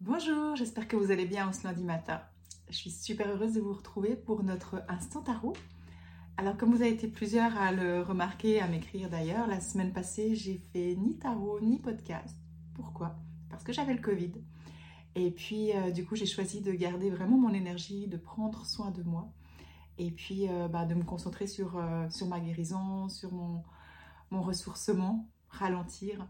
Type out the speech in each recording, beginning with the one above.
Bonjour, j'espère que vous allez bien ce lundi matin. Je suis super heureuse de vous retrouver pour notre instant tarot. Alors comme vous avez été plusieurs à le remarquer, à m'écrire d'ailleurs, la semaine passée j'ai fait ni tarot ni podcast. Pourquoi? Parce que j'avais le Covid. Et puis euh, du coup j'ai choisi de garder vraiment mon énergie, de prendre soin de moi. Et puis euh, bah, de me concentrer sur, euh, sur ma guérison, sur mon ressourcement, ralentir.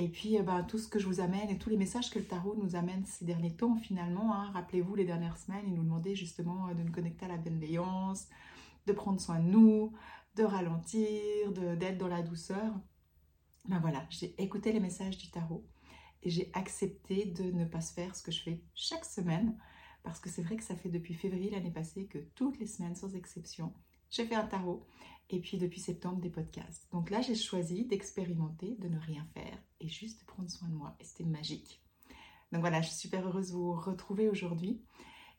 Et puis, euh, ben, tout ce que je vous amène et tous les messages que le tarot nous amène ces derniers temps, finalement, hein, rappelez-vous, les dernières semaines, il nous demandait justement euh, de nous connecter à la bienveillance, de prendre soin de nous, de ralentir, d'être dans la douceur. Ben voilà, j'ai écouté les messages du tarot et j'ai accepté de ne pas se faire ce que je fais chaque semaine, parce que c'est vrai que ça fait depuis février l'année passée que toutes les semaines, sans exception, j'ai fait un tarot et puis depuis septembre des podcasts. Donc là, j'ai choisi d'expérimenter, de ne rien faire et juste de prendre soin de moi. Et c'était magique. Donc voilà, je suis super heureuse de vous retrouver aujourd'hui.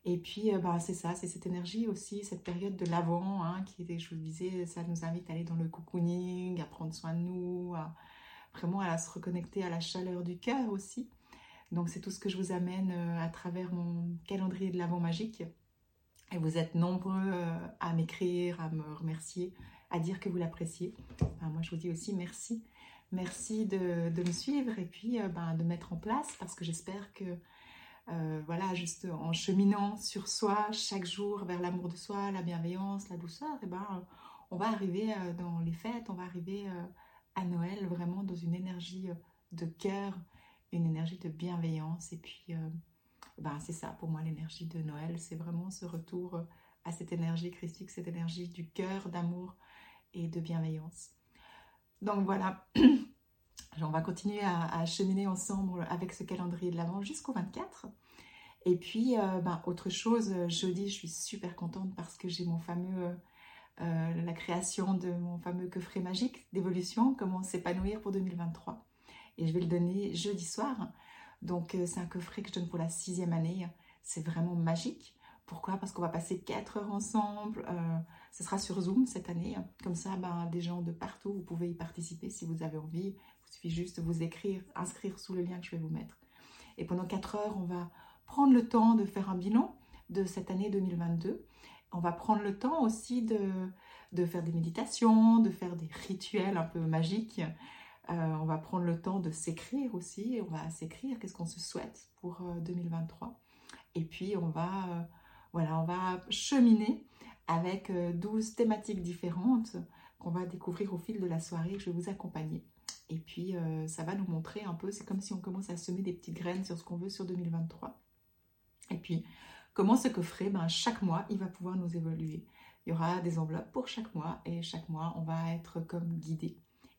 Et puis, euh, bah, c'est ça, c'est cette énergie aussi, cette période de l'avant, hein, qui je vous disais, ça nous invite à aller dans le cocooning, à prendre soin de nous, à, vraiment à se reconnecter à la chaleur du cœur aussi. Donc c'est tout ce que je vous amène euh, à travers mon calendrier de l'avant magique. Et vous êtes nombreux euh, à m'écrire, à me remercier, à dire que vous l'appréciez. moi, je vous dis aussi merci. Merci de, me suivre et puis euh, ben, de mettre en place parce que j'espère que, euh, voilà, juste en cheminant sur soi chaque jour vers l'amour de soi, la bienveillance, la douceur, et ben, on va arriver dans les fêtes, on va arriver à Noël vraiment dans une énergie de cœur, une énergie de bienveillance et puis ben, c'est ça pour moi l'énergie de Noël, c'est vraiment ce retour euh, à cette énergie christique, cette énergie du cœur, d'amour et de bienveillance. Donc voilà, on va continuer à, cheminer ensemble avec ce calendrier de l'Avent jusqu'au 24. Et puis, euh, ben, autre chose, jeudi, je suis super contente parce que j'ai mon fameux, euh, la création de mon fameux coffret magique d'évolution, comment s'épanouir pour 2023. Et je vais le donner jeudi soir. Donc euh, c'est un coffret que je donne pour la sixième année. C'est vraiment magique. Pourquoi? Parce qu'on va passer quatre heures ensemble. Euh, ce sera sur Zoom cette année. Comme ça, ben, des gens de partout, vous pouvez y participer si vous avez envie. Il suffit juste de vous écrire, inscrire sous le lien que je vais vous mettre. Et pendant quatre heures, on va prendre le temps de faire un bilan de cette année 2022. On va prendre le temps aussi de, de faire des méditations, de faire des rituels un peu magiques. Euh, on va prendre le temps de s'écrire aussi. On va s'écrire qu'est-ce qu'on se souhaite pour 2023. Euh, et puis on va, voilà, on va cheminer avec 12 thématiques différentes qu'on va découvrir au fil de la soirée. Je vais vous accompagner. Et puis ça va nous montrer un peu, c'est comme si on commence à semer des petites graines sur ce qu'on veut sur 2023. Et puis comment ce coffret, ben, chaque mois, il va pouvoir nous évoluer. Il y aura des enveloppes pour chaque mois et chaque mois, on va être comme guidé.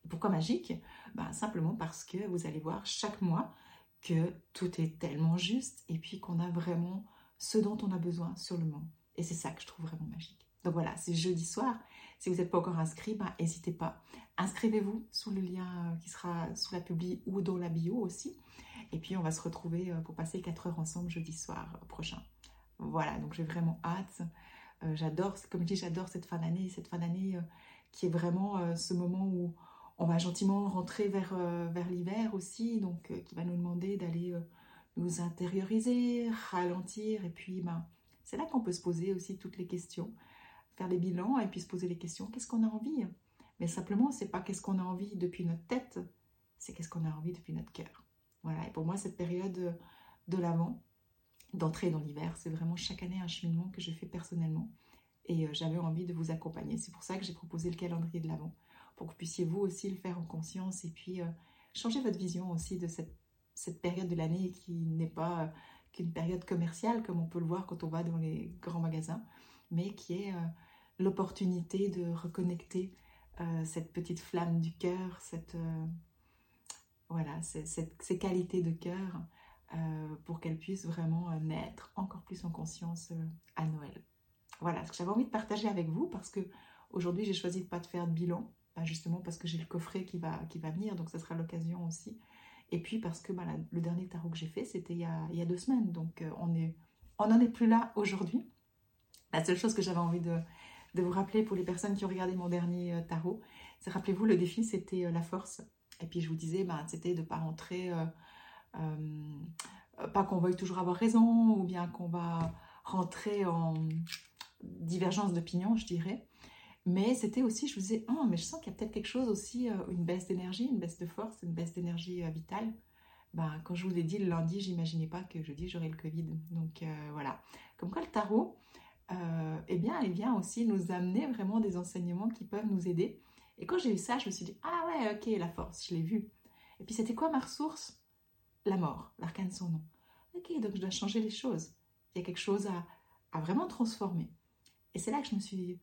Pourquoi magique? Ben, Simplement parce que vous allez voir chaque mois que tout est tellement juste et puis qu'on a vraiment ce dont on a besoin sur le moment. Et c'est ça que je trouve vraiment magique. Donc voilà, c'est jeudi soir. Si vous n'êtes pas encore inscrit, ben, n'hésitez pas. Inscrivez-vous sous le lien euh, qui sera sous la publi ou dans la bio aussi. Et puis on va se retrouver euh, pour passer 4 heures ensemble jeudi soir euh, prochain. Voilà, donc j'ai vraiment hâte. j'adore, comme je dis, j'adore cette fin d'année, cette fin d'année qui est vraiment ce moment où on va gentiment rentrer vers, euh, vers l'hiver aussi, donc euh, qui va nous demander d'aller euh, nous intérioriser, ralentir, et puis ben, c'est là qu'on peut se poser aussi toutes les questions, faire les bilans et puis se poser les questions, qu'est-ce qu'on a envie? Mais simplement, c'est pas qu'est-ce qu'on a envie depuis notre tête, c'est qu'est-ce qu'on a envie depuis notre cœur. Voilà, et pour moi, cette période de l'avant, d'entrer dans l'hiver, c'est vraiment chaque année un cheminement que je fais personnellement. Et j'avais envie de vous accompagner. C'est pour ça que j'ai proposé le calendrier de l'avant pour que vous puissiez vous aussi le faire en conscience et puis euh, changer votre vision aussi de cette, cette période de l'année qui n'est pas euh, qu'une période commerciale comme on peut le voir quand on va dans les grands magasins, mais qui est euh, l'opportunité de reconnecter cette petite flamme du cœur, cette, voilà, ces qualités de cœur pour qu'elles puissent vraiment naître encore plus en conscience à Noël. Voilà ce que j'avais envie de partager avec vous parce que aujourd'hui j'ai choisi de pas de faire de bilan, justement parce que j'ai le coffret qui va, qui va venir, donc ça sera l'occasion aussi. Et puis parce que bah, le dernier tarot que j'ai fait, c'était il, y a deux semaines, donc euh, on n'en est plus là aujourd'hui. La seule chose que j'avais envie de, vous rappeler pour les personnes qui ont regardé mon dernier euh, tarot, c'est rappelez-vous, le défi, c'était euh, la force. Et puis je vous disais, bah, c'était de ne pas rentrer pas qu'on veuille toujours avoir raison ou bien qu'on va rentrer en divergence d'opinion, je dirais. Mais c'était aussi, je vous disais, oh, mais je sens qu'il y a peut-être quelque chose aussi, euh, une baisse d'énergie, une baisse de force, une baisse d'énergie vitale. Ben, quand je vous l'ai dit le lundi, j'imaginais pas que jeudi j'aurais le Covid. Donc voilà. Comme quoi le tarot, eh bien, il vient aussi nous amener vraiment des enseignements qui peuvent nous aider. Et quand j'ai eu ça, je me suis dit, ah ouais, ok, la force, je l'ai vu. Et puis c'était quoi ma ressource? La mort, l'arcane son nom. Ok, donc je dois changer les choses. Il y a quelque chose à, vraiment transformer. Et c'est là que je me suis dit,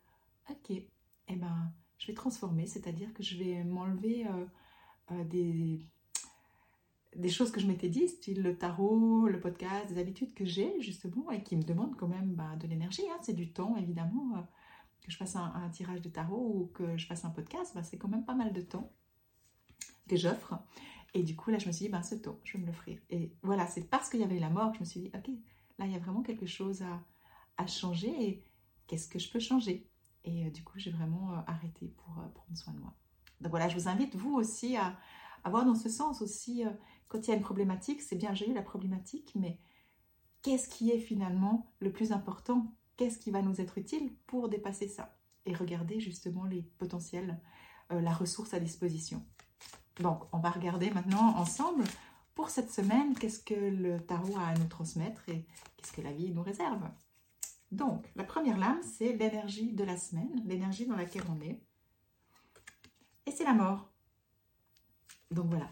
ok, eh ben, je vais transformer, c'est-à-dire que je vais m'enlever euh, euh, des, choses que je m'étais dit, style le tarot, le podcast, des habitudes que j'ai justement et qui me demandent quand même bah, de l'énergie. Hein. c'est du temps évidemment. Euh, que je fasse un, tirage de tarot ou que je fasse un podcast, bah, c'est quand même pas mal de temps que j'offre. Et du coup, là, je me suis dit, ben, ce temps, je vais me l'offrir. Et voilà, c'est parce qu'il y avait la mort que je me suis dit, ok, là, il y a vraiment quelque chose à changer et qu'est-ce que je peux changer? Et euh, du coup, j'ai vraiment euh, arrêté pour euh, prendre soin de moi. Donc voilà, je vous invite, vous aussi, à, à voir dans ce sens aussi, quand il y a une problématique, c'est bien, j'ai eu la problématique, mais qu'est-ce qui est finalement le plus important? Qu'est-ce qui va nous être utile pour dépasser ça? Et regarder justement les potentiels, la ressource à disposition. Donc, on va regarder maintenant ensemble pour cette semaine, qu'est-ce que le tarot a à nous transmettre et qu'est-ce que la vie nous réserve? Donc, la première lame, c'est l'énergie de la semaine, l'énergie dans laquelle on est. Et c'est la mort. Donc voilà.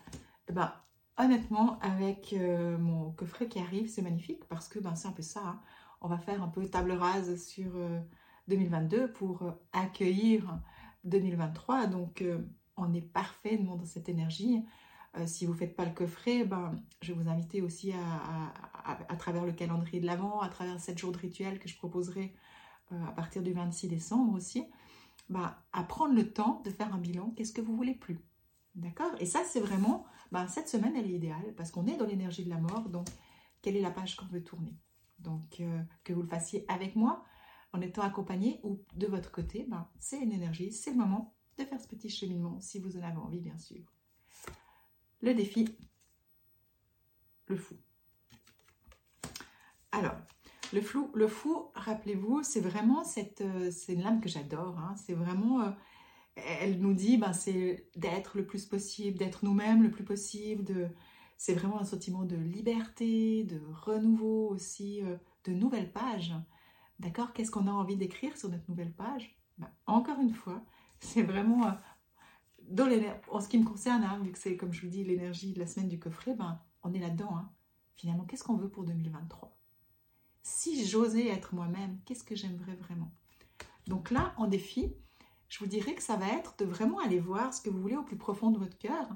Eh ben, honnêtement, avec euh, mon coffret qui arrive, c'est magnifique parce que ben, c'est un peu ça. Hein. On va faire un peu table rase sur 2022 euh, pour euh, accueillir 2023. Donc, on est parfaitement dans cette énergie. Euh, si vous ne faites pas le coffret, ben, je vais vous inviter aussi à, travers le calendrier de l'Avent, à travers 7 jours de rituel que je proposerai euh, à partir du 26 décembre aussi, ben, à prendre le temps de faire un bilan. Qu'est-ce que vous voulez plus? D'accord? Et ça, c'est vraiment, ben, cette semaine, elle est idéale parce qu'on est dans l'énergie de la mort. Donc, quelle est la page qu'on veut tourner? Donc, euh, que vous le fassiez avec moi, en étant accompagné ou de votre côté, ben, c'est une énergie, c'est le moment de faire ce petit cheminement, si vous en avez envie, bien sûr. Le défi, le fou. Alors, le flou, le fou, rappelez-vous, c'est vraiment cette, euh, c'est une lame que j'adore. Hein. c'est vraiment, euh, elle nous dit, ben, c'est d'être le plus possible, d'être nous-mêmes le plus possible. De, c'est vraiment un sentiment de liberté, de renouveau aussi, euh, de nouvelles pages. D'accord? Qu'est-ce qu'on a envie d'écrire sur notre nouvelle page? Ben, Encore une fois, c'est vraiment, en ce qui me concerne, hein, vu que c'est, comme je vous dis, l'énergie de la semaine du coffret, ben, on est là-dedans. Hein. Finalement, qu'est-ce qu'on veut pour 2023 Si j'osais être moi-même, qu'est-ce que j'aimerais vraiment? Donc là, en défi, je vous dirais que ça va être de vraiment aller voir ce que vous voulez au plus profond de votre cœur.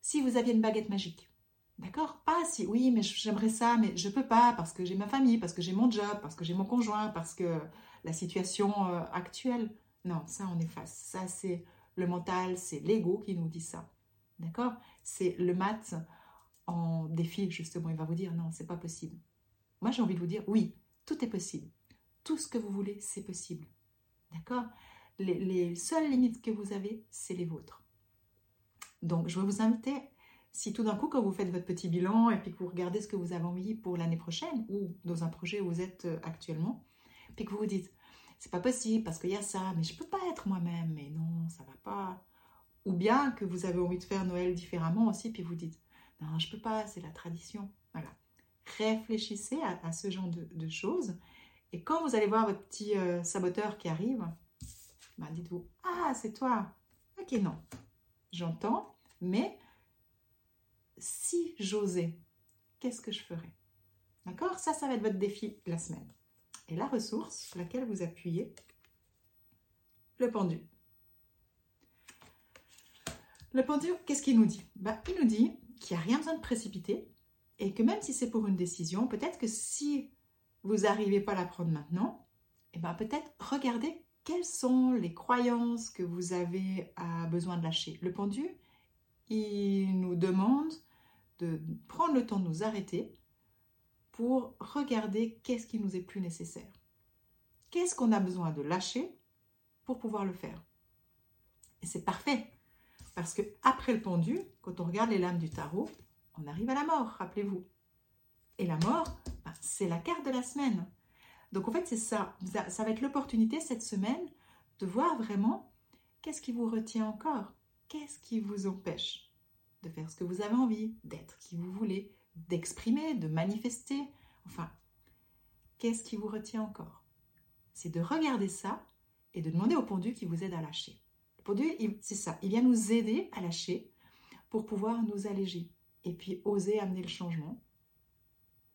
Si vous aviez une baguette magique, D'accord? Pas si, oui, mais j'aimerais ça, mais je peux pas parce que j'ai ma famille, parce que j'ai mon job, parce que j'ai mon conjoint, parce que la situation euh, actuelle. Non, ça on efface. Ça c'est le mental, c'est l'ego qui nous dit ça. D'accord? C'est le mat en défi justement, il va vous dire non, c'est pas possible. Moi j'ai envie de vous dire oui, tout est possible. Tout ce que vous voulez, c'est possible. D'accord? Les, les seules limites que vous avez, c'est les vôtres. Donc je vais vous inviter si tout d'un coup, quand vous faites votre petit bilan et puis que vous regardez ce que vous avez envie pour l'année prochaine ou dans un projet où vous êtes euh, actuellement, puis que vous vous dites, c'est pas possible parce qu'il y a ça, mais je peux pas être moi-même, mais non, ça va pas. Ou bien que vous avez envie de faire Noël différemment aussi, puis vous dites, non, je peux pas, c'est la tradition. Voilà. Réfléchissez à, ce genre de, choses. Et quand vous allez voir votre petit euh, saboteur qui arrive, bah, dites-vous, ah, c'est toi. Ok, non, j'entends, mais si j'osais, qu'est-ce que je ferais? D'accord? Ça, ça va être votre défi la semaine et la ressource sur laquelle vous appuyez le pendu. Le pendu, qu'est-ce qu'il nous dit? Bah, Il nous dit qu'il n'y a rien besoin de précipiter et que même si c'est pour une décision, peut-être que si vous n'arrivez pas à la prendre maintenant, eh ben peut-être regardez quelles sont les croyances que vous avez à besoin de lâcher. Le pendu, il nous demande de prendre le temps de nous arrêter pour regarder qu'est-ce qui nous est plus nécessaire. Qu'est-ce qu'on a besoin de lâcher pour pouvoir le faire? Et c'est parfait, parce que après le pendu, quand on regarde les lames du tarot, on arrive à la mort, rappelez-vous. Et la mort, ben, c'est la carte de la semaine. Donc en fait, c'est ça. Ça va être l'opportunité cette semaine de voir vraiment qu'est-ce qui vous retient encore, qu'est-ce qui vous empêche de faire ce que vous avez envie, d'être qui vous voulez, d'exprimer, de manifester. Enfin, qu'est-ce qui vous retient encore? C'est de regarder ça et de demander au pendu qui vous aide à lâcher. Le pendu, c'est ça, il vient nous aider à lâcher pour pouvoir nous alléger et puis oser amener le changement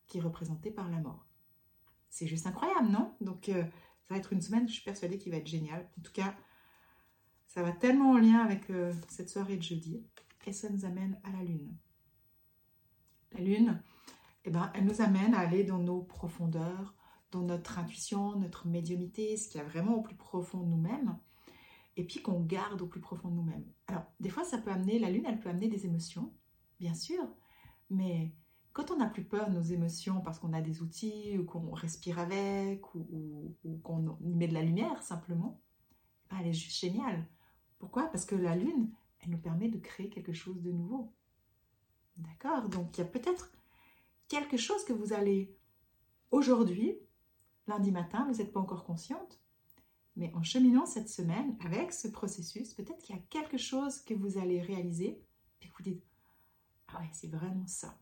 qui est représenté par la mort. C'est juste incroyable, non? Donc, euh, ça va être une semaine, je suis persuadée qu'il va être génial. En tout cas, ça va tellement en lien avec euh, cette soirée de jeudi. Et ça nous amène à la lune. La lune, eh ben, elle nous amène à aller dans nos profondeurs, dans notre intuition, notre médiumité, ce qu'il y a vraiment au plus profond de nous-mêmes, et puis qu'on garde au plus profond de nous-mêmes. Alors, des fois, ça peut amener, la lune, elle peut amener des émotions, bien sûr, mais quand on n'a plus peur de nos émotions parce qu'on a des outils ou qu'on respire avec ou, qu'on met de la lumière simplement, ben, elle est juste géniale. Pourquoi? Parce que la lune, elle nous permet de créer quelque chose de nouveau. D'accord Donc il y a peut-être quelque chose que vous allez aujourd'hui, lundi matin, vous n'êtes pas encore consciente, mais en cheminant cette semaine avec ce processus, peut-être qu'il y a quelque chose que vous allez réaliser et que vous dites Ah ouais, c'est vraiment ça.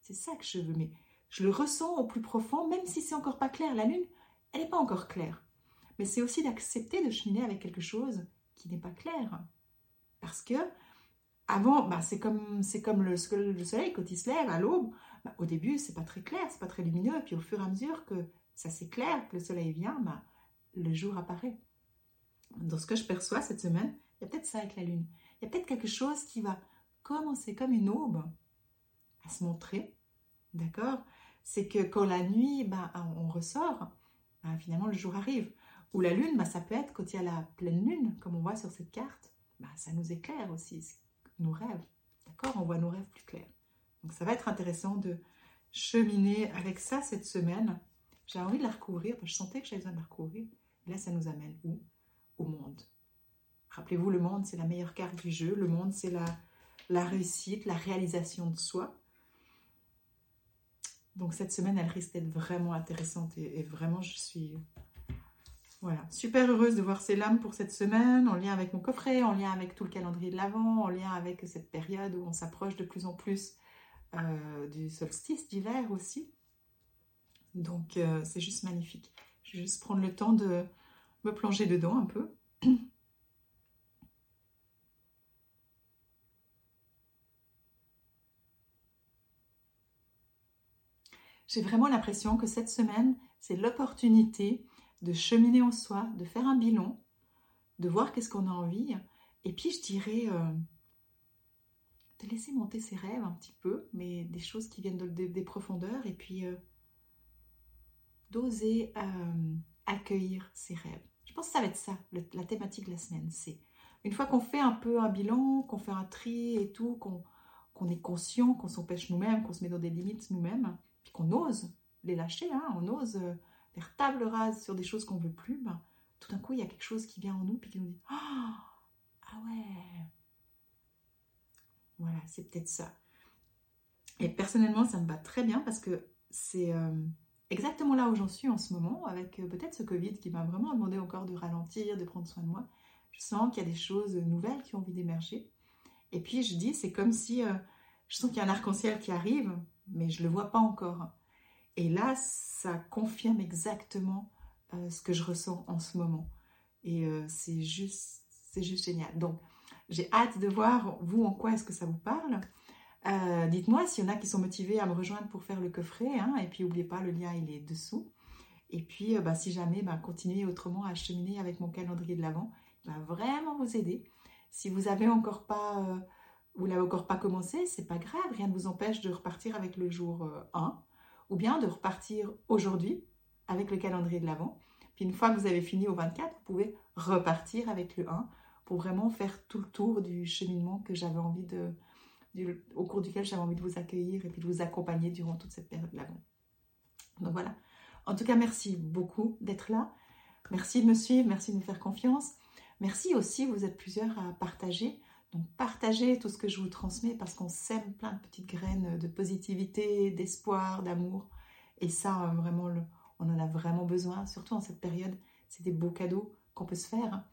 C'est ça que je veux, mais je le ressens au plus profond, même si c'est encore pas clair. La lune, elle n'est pas encore claire. Mais c'est aussi d'accepter de cheminer avec quelque chose qui n'est pas clair. Parce que avant, bah, c'est comme, c'est comme le, soleil quand il se lève à l'aube. Bah, au début, c'est pas très clair, c'est pas très lumineux. Et puis au fur et à mesure que ça s'éclaire, que le soleil vient, bah, le jour apparaît. Dans ce que je perçois cette semaine, il y a peut-être ça avec la lune. Il y a peut-être quelque chose qui va commencer comme une aube à se montrer, d'accord? C'est que quand la nuit, bah, on ressort, bah, finalement le jour arrive. Ou la lune, bah, ça peut être quand il y a la pleine lune, comme on voit sur cette carte, bah, ça nous éclaire aussi, nos rêves, d'accord? On voit nos rêves plus clairs. Donc ça va être intéressant de cheminer avec ça cette semaine. J'ai envie de la recouvrir, je sentais que j'avais besoin de la recouvrir. Et là, ça nous amène où? Au monde. Rappelez-vous, le monde, c'est la meilleure carte du jeu. Le monde, c'est la, la réussite, la réalisation de soi. Donc cette semaine, elle risque d'être vraiment intéressante et, vraiment, je suis voilà, super heureuse de voir ces lames pour cette semaine, en lien avec mon coffret, en lien avec tout le calendrier de l'Avent, en lien avec cette période où on s'approche de plus en plus euh, du solstice d'hiver aussi. Donc euh, c'est juste magnifique. Je vais juste prendre le temps de me plonger dedans un peu. J'ai vraiment l'impression que cette semaine, c'est l'opportunité de cheminer en soi, de faire un bilan, de voir qu'est-ce qu'on a envie. Et puis, je dirais, euh, de laisser monter ses rêves un petit peu, mais des choses qui viennent des profondeurs. Et puis, euh, d'oser euh, accueillir ses rêves. Je pense que ça va être ça, la thématique de la semaine. C'est une fois qu'on fait un peu un bilan, qu'on fait un tri et tout, qu'on est conscient, qu'on s'empêche nous-mêmes, qu'on se met dans des limites nous-mêmes, puis qu'on ose les lâcher, hein, on ose faire table rase sur des choses qu'on veut plus, ben, tout d'un coup, il y a quelque chose qui vient en nous, puis qui nous dit Ah, ah ouais Voilà, c'est peut-être ça. Et personnellement, ça me va très bien parce que c'est euh, exactement là où j'en suis en ce moment, avec euh, peut-être ce Covid qui m'a vraiment demandé encore de ralentir, de prendre soin de moi. Je sens qu'il y a des choses nouvelles qui ont envie d'émerger. Et puis je dis, c'est comme si je sens qu'il y a un arc-en-ciel qui arrive, mais je ne le vois pas encore. Et là, ça confirme exactement euh, ce que je ressens en ce moment. Et euh, c'est juste, c'est juste génial. Donc, j'ai hâte de voir, vous, en quoi est-ce que ça vous parle. Euh, dites-moi s'il y en a qui sont motivés à me rejoindre pour faire le coffret. Hein, et puis, n'oubliez pas, le lien, il est dessous. Et puis, bah, si jamais, bah, continuez autrement à cheminer avec mon calendrier de l'Avent. Il va vraiment vous aider. Si vous n'avez encore pas vous l'avez encore pas commencé, c'est pas grave, rien ne vous empêche de repartir avec le jour 1 euh, ou bien de repartir aujourd'hui avec le calendrier de l'avant. Puis une fois que vous avez fini au 24, vous pouvez repartir avec le 1 pour vraiment faire tout le tour du cheminement que j'avais envie de au cours duquel j'avais envie de vous accueillir et puis de vous accompagner durant toute cette période de l'avant. Donc voilà. En tout cas, merci beaucoup d'être là. Merci de me suivre, merci de me faire confiance. Merci aussi, vous êtes plusieurs à partager Donc partagez tout ce que je vous transmets parce qu'on sème plein de petites graines de positivité, d'espoir, d'amour. Et ça, euh, vraiment, on en a vraiment besoin, surtout en cette période. C'est des beaux cadeaux qu'on peut se faire.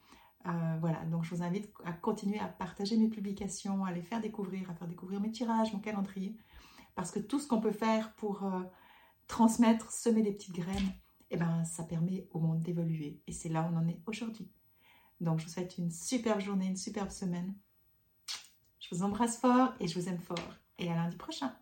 Euh, voilà, donc je vous invite à continuer à partager mes publications, à les faire découvrir, à faire découvrir mes tirages, mon calendrier. Parce que tout ce qu'on peut faire pour euh, transmettre, semer des petites graines, eh ben, ça permet au monde d'évoluer. Et c'est là où on en est aujourd'hui. Donc je vous souhaite une superbe journée, une superbe semaine. Je vous embrasse fort et je vous aime fort. Et à lundi prochain.